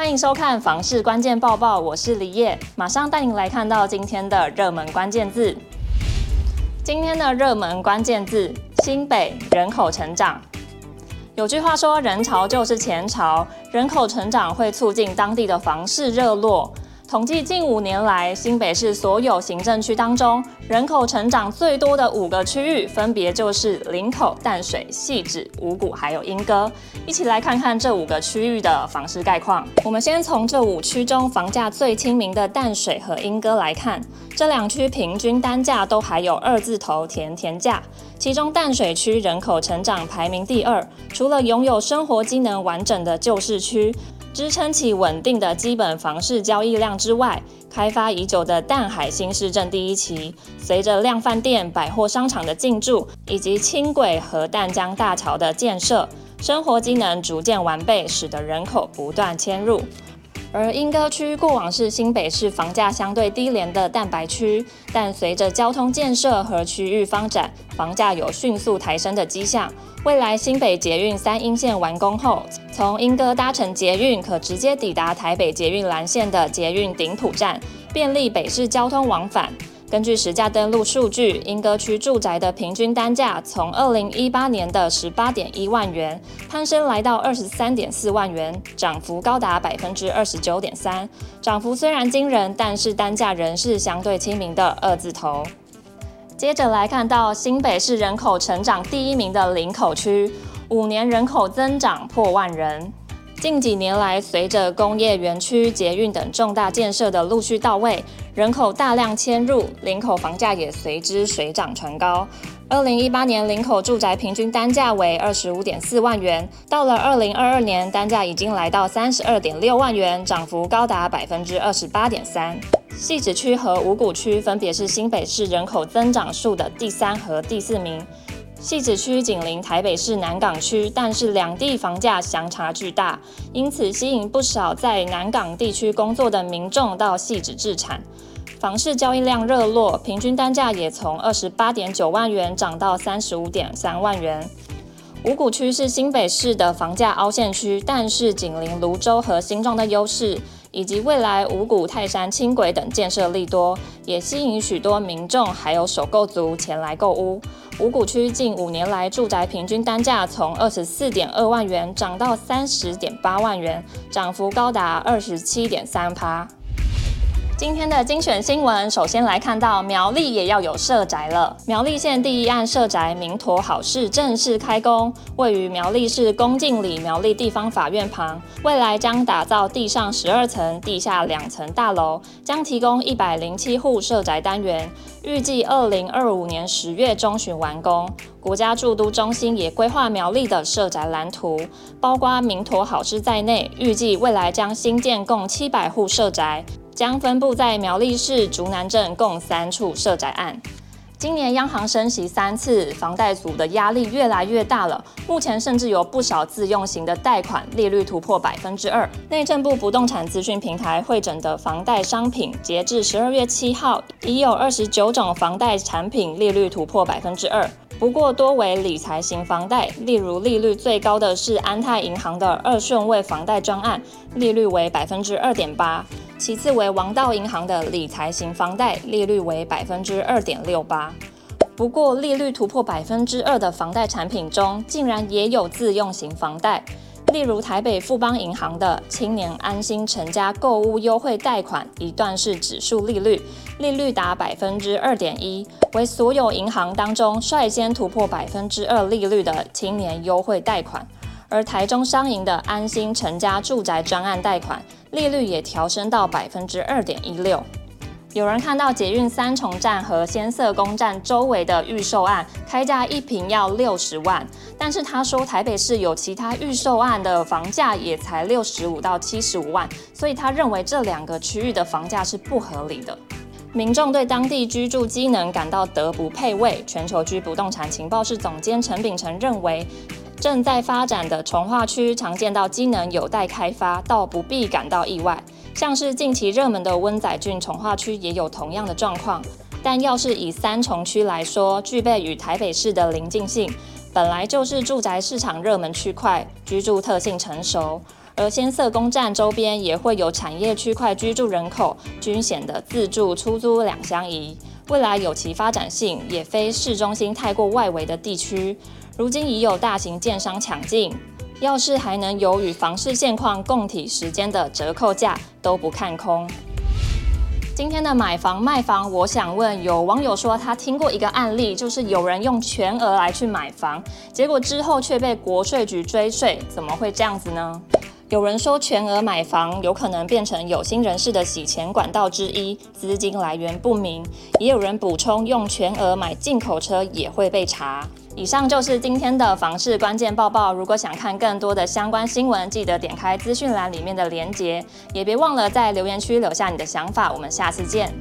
欢迎收看房市关键报报，我是李烨，马上带您来看到今天的热门关键字。今天的热门关键字：新北人口成长。有句话说，人潮就是钱潮，人口成长会促进当地的房市热络。统计近五年来，新北市所有行政区当中，人口成长最多的五个区域，分别就是林口、淡水、汐止、五股，还有莺歌。一起来看看这五个区域的房市概况。我们先从这五区中房价最亲民的淡水和莺歌来看，这两区平均单价都还有二字头甜甜价。其中淡水区人口成长排名第二，除了拥有生活机能完整的旧市区。支撑起稳定的基本房市交易量之外，开发已久的淡海新市镇第一期，随着量贩店、百货商场的进驻，以及轻轨和淡江大桥的建设，生活机能逐渐完备，使得人口不断迁入。而莺歌区过往是新北市房价相对低廉的蛋白区，但随着交通建设和区域发展，房价有迅速抬升的迹象。未来新北捷运三莺线完工后，从莺歌搭乘捷运可直接抵达台北捷运蓝线的捷运顶埔站，便利北市交通往返。根据实价登录数据，莺歌区住宅的平均单价从二零一八年的十八点一万元攀升来到二十三点四万元，涨幅高达百分之二十九点三。涨幅虽然惊人，但是单价仍是相对亲民的二字头。接着来看到新北市人口成长第一名的林口区，五年人口增长破万人。近几年来，随着工业园区、捷运等重大建设的陆续到位，人口大量迁入，林口房价也随之水涨船高。二零一八年，林口住宅平均单价为二十五点四万元，到了二零二二年，单价已经来到三十二点六万元，涨幅高达百分之二十八点三。汐止区和五股区分别是新北市人口增长数的第三和第四名。汐止区紧邻台北市南港区，但是两地房价相差巨大，因此吸引不少在南港地区工作的民众到汐止置产，房市交易量热络，平均单价也从二十八点九万元涨到三十五点三万元。五股区是新北市的房价凹陷区，但是紧邻芦洲和新庄的优势。以及未来五股泰山轻轨等建设利多，也吸引许多民众还有首购族前来购屋。五股区近五年来住宅平均单价从二十四点二万元涨到三十点八万元，涨幅高达二十七点三趴。今天的精选新闻，首先来看到苗栗也要有社宅了。苗栗县第一案社宅明陀好事正式开工，位于苗栗市公敬里苗栗地方法院旁，未来将打造地上十二层、地下两层大楼，将提供一百零七户社宅单元，预计二零二五年十月中旬完工。国家住都中心也规划苗栗的社宅蓝图，包括明陀好事在内，预计未来将新建共七百户社宅。将分布在苗栗市竹南镇共三处社宅案。今年央行升息三次，房贷族的压力越来越大了。目前甚至有不少自用型的贷款利率突破百分之二。内政部不动产资讯平台汇整的房贷商品，截至十二月七号，已有二十九种房贷产品利率突破百分之二。不过多为理财型房贷，例如利率最高的是安泰银行的二顺位房贷专案，利率为百分之二点八。其次为王道银行的理财型房贷，利率为百分之二点六八。不过，利率突破百分之二的房贷产品中，竟然也有自用型房贷，例如台北富邦银行的青年安心成家购屋优惠贷款，一段式指数利率，利率达百分之二点一，为所有银行当中率先突破百分之二利率的青年优惠贷款。而台中商银的安心成家住宅专案贷款利率也调升到百分之二点一六。有人看到捷运三重站和先色宫站周围的预售案开价一坪要六十万，但是他说台北市有其他预售案的房价也才六十五到七十五万，所以他认为这两个区域的房价是不合理的。民众对当地居住机能感到德不配位。全球居不动产情报室总监陈秉承认为。正在发展的重化区常见到机能有待开发，倒不必感到意外。像是近期热门的温仔郡重化区也有同样的状况。但要是以三重区来说，具备与台北市的邻近性，本来就是住宅市场热门区块，居住特性成熟。而先色宫站周边也会有产业区块居住人口，均显得自住、出租两相宜。未来有其发展性，也非市中心太过外围的地区。如今已有大型建商抢进，要是还能有与房市现况共体时间的折扣价，都不看空。今天的买房卖房，我想问，有网友说他听过一个案例，就是有人用全额来去买房，结果之后却被国税局追税，怎么会这样子呢？有人说全额买房有可能变成有心人士的洗钱管道之一，资金来源不明。也有人补充，用全额买进口车也会被查。以上就是今天的房市关键报报。如果想看更多的相关新闻，记得点开资讯栏里面的链接，也别忘了在留言区留下你的想法。我们下次见。